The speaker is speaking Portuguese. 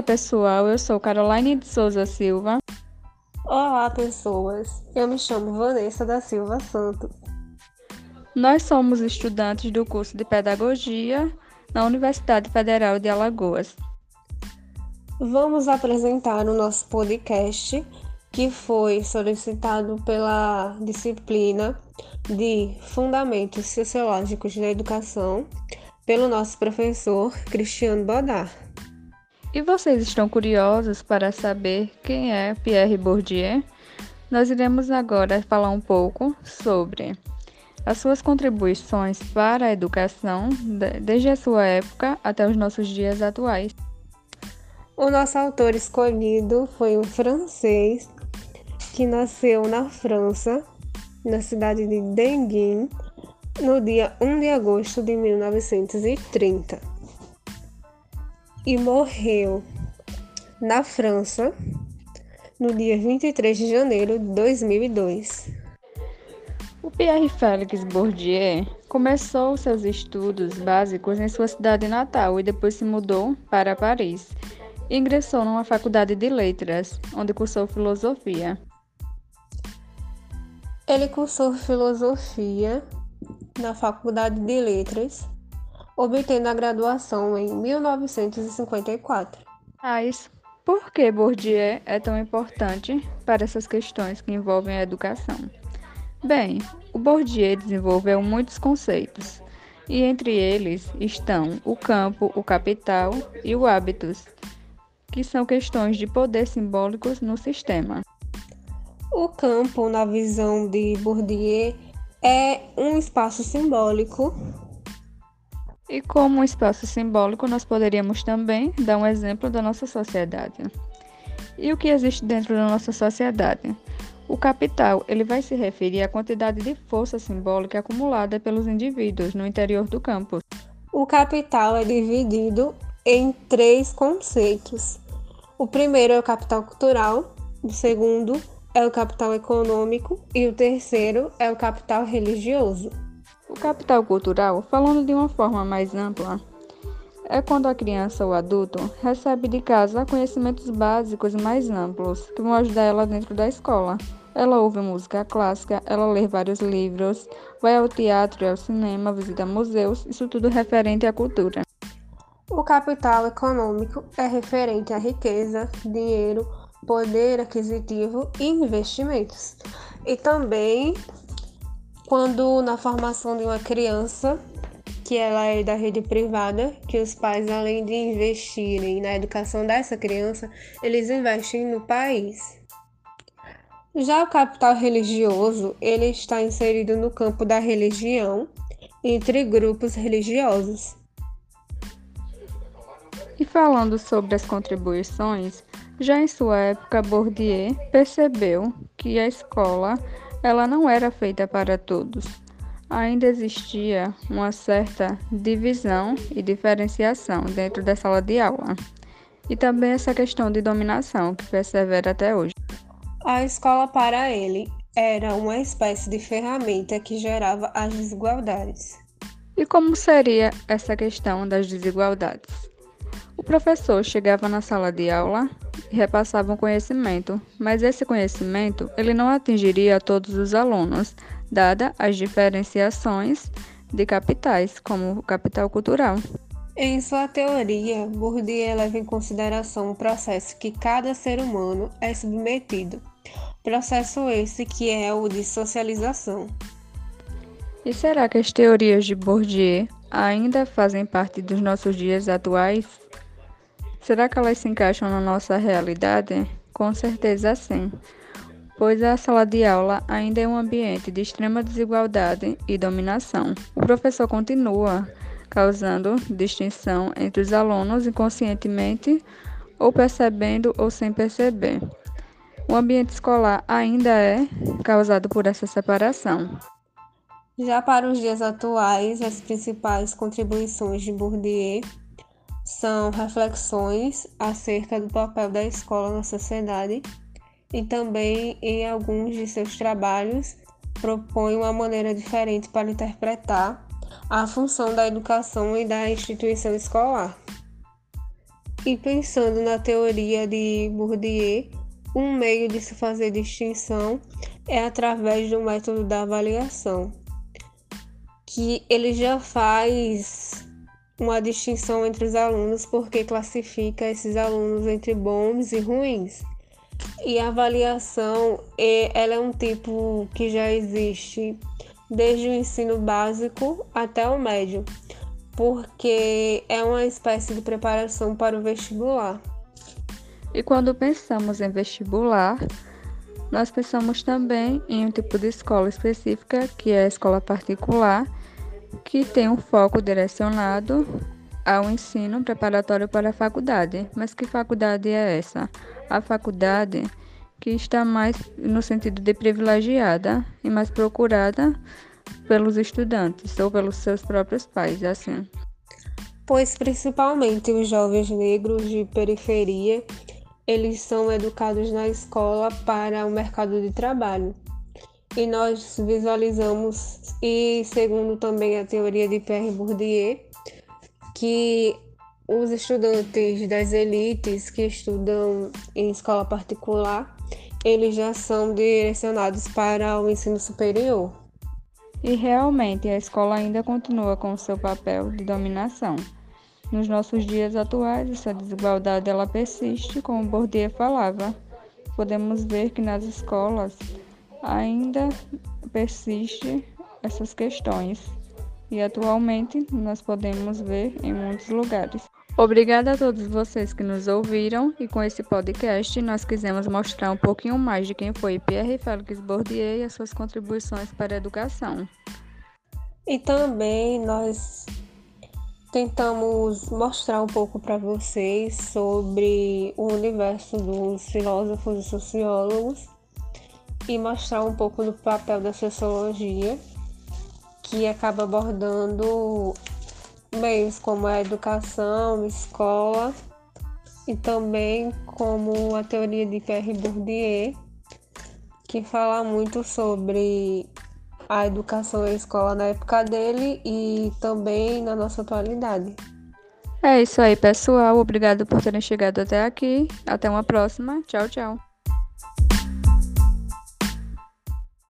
Olá pessoal, eu sou Caroline de Souza Silva. Olá pessoas, eu me chamo Vanessa da Silva Santos. Nós somos estudantes do curso de Pedagogia na Universidade Federal de Alagoas. Vamos apresentar o nosso podcast que foi solicitado pela disciplina de Fundamentos Sociológicos da Educação pelo nosso professor Cristiano Bodar. E vocês estão curiosos para saber quem é Pierre Bourdieu? Nós iremos agora falar um pouco sobre as suas contribuições para a educação desde a sua época até os nossos dias atuais. O nosso autor escolhido foi um francês que nasceu na França, na cidade de Denguin, no dia 1 de agosto de 1930 e morreu na França no dia 23 de janeiro de 2002. O Pierre Félix Bourdieu começou seus estudos básicos em sua cidade natal e depois se mudou para Paris. E ingressou numa faculdade de letras, onde cursou filosofia. Ele cursou filosofia na Faculdade de Letras obtendo a graduação em 1954. Mas por que Bourdieu é tão importante para essas questões que envolvem a educação? Bem, o Bourdieu desenvolveu muitos conceitos, e entre eles estão o campo, o capital e o hábitos, que são questões de poder simbólicos no sistema. O campo, na visão de Bourdieu, é um espaço simbólico e como um espaço simbólico, nós poderíamos também dar um exemplo da nossa sociedade. E o que existe dentro da nossa sociedade? O capital, ele vai se referir à quantidade de força simbólica acumulada pelos indivíduos no interior do campo. O capital é dividido em três conceitos. O primeiro é o capital cultural, o segundo é o capital econômico e o terceiro é o capital religioso. O capital cultural, falando de uma forma mais ampla, é quando a criança ou adulto recebe de casa conhecimentos básicos mais amplos que vão ajudar ela dentro da escola. Ela ouve música clássica, ela lê vários livros, vai ao teatro e ao cinema, visita museus, isso tudo referente à cultura. O capital econômico é referente à riqueza, dinheiro, poder aquisitivo e investimentos. E também quando na formação de uma criança, que ela é da rede privada, que os pais, além de investirem na educação dessa criança, eles investem no país. Já o capital religioso, ele está inserido no campo da religião entre grupos religiosos. E falando sobre as contribuições, já em sua época Bourdieu percebeu que a escola ela não era feita para todos. Ainda existia uma certa divisão e diferenciação dentro da sala de aula. E também essa questão de dominação que persevera até hoje. A escola para ele era uma espécie de ferramenta que gerava as desigualdades. E como seria essa questão das desigualdades? O professor chegava na sala de aula e repassava um conhecimento, mas esse conhecimento ele não atingiria a todos os alunos, dada as diferenciações de capitais, como o capital cultural. Em sua teoria, Bourdieu leva em consideração o processo que cada ser humano é submetido, processo esse que é o de socialização. E será que as teorias de Bourdieu ainda fazem parte dos nossos dias atuais? Será que elas se encaixam na nossa realidade? Com certeza sim, pois a sala de aula ainda é um ambiente de extrema desigualdade e dominação. O professor continua causando distinção entre os alunos inconscientemente ou percebendo ou sem perceber. O ambiente escolar ainda é causado por essa separação. Já para os dias atuais, as principais contribuições de Bourdieu são reflexões acerca do papel da escola na sociedade e também em alguns de seus trabalhos propõe uma maneira diferente para interpretar a função da educação e da instituição escolar. E pensando na teoria de Bourdieu, um meio de se fazer distinção é através do método da avaliação, que ele já faz uma distinção entre os alunos porque classifica esses alunos entre bons e ruins. E a avaliação ela é um tipo que já existe desde o ensino básico até o médio porque é uma espécie de preparação para o vestibular. E quando pensamos em vestibular, nós pensamos também em um tipo de escola específica, que é a escola particular, que tem um foco direcionado ao ensino preparatório para a faculdade. Mas que faculdade é essa? A faculdade que está mais no sentido de privilegiada e mais procurada pelos estudantes ou pelos seus próprios pais, assim. Pois principalmente os jovens negros de periferia, eles são educados na escola para o mercado de trabalho. E nós visualizamos, e segundo também a teoria de Pierre Bourdieu, que os estudantes das elites que estudam em escola particular, eles já são direcionados para o ensino superior. E realmente a escola ainda continua com seu papel de dominação. Nos nossos dias atuais, essa desigualdade ela persiste, como Bourdieu falava. Podemos ver que nas escolas ainda persiste essas questões e atualmente nós podemos ver em muitos lugares. Obrigada a todos vocês que nos ouviram e com esse podcast nós quisemos mostrar um pouquinho mais de quem foi Pierre Félix Bourdieu e as suas contribuições para a educação. E também nós tentamos mostrar um pouco para vocês sobre o universo dos filósofos e sociólogos e mostrar um pouco do papel da sociologia, que acaba abordando meios como a educação, escola e também como a teoria de Pierre Bourdieu, que fala muito sobre a educação e a escola na época dele e também na nossa atualidade. É isso aí, pessoal. Obrigado por terem chegado até aqui. Até uma próxima. Tchau, tchau.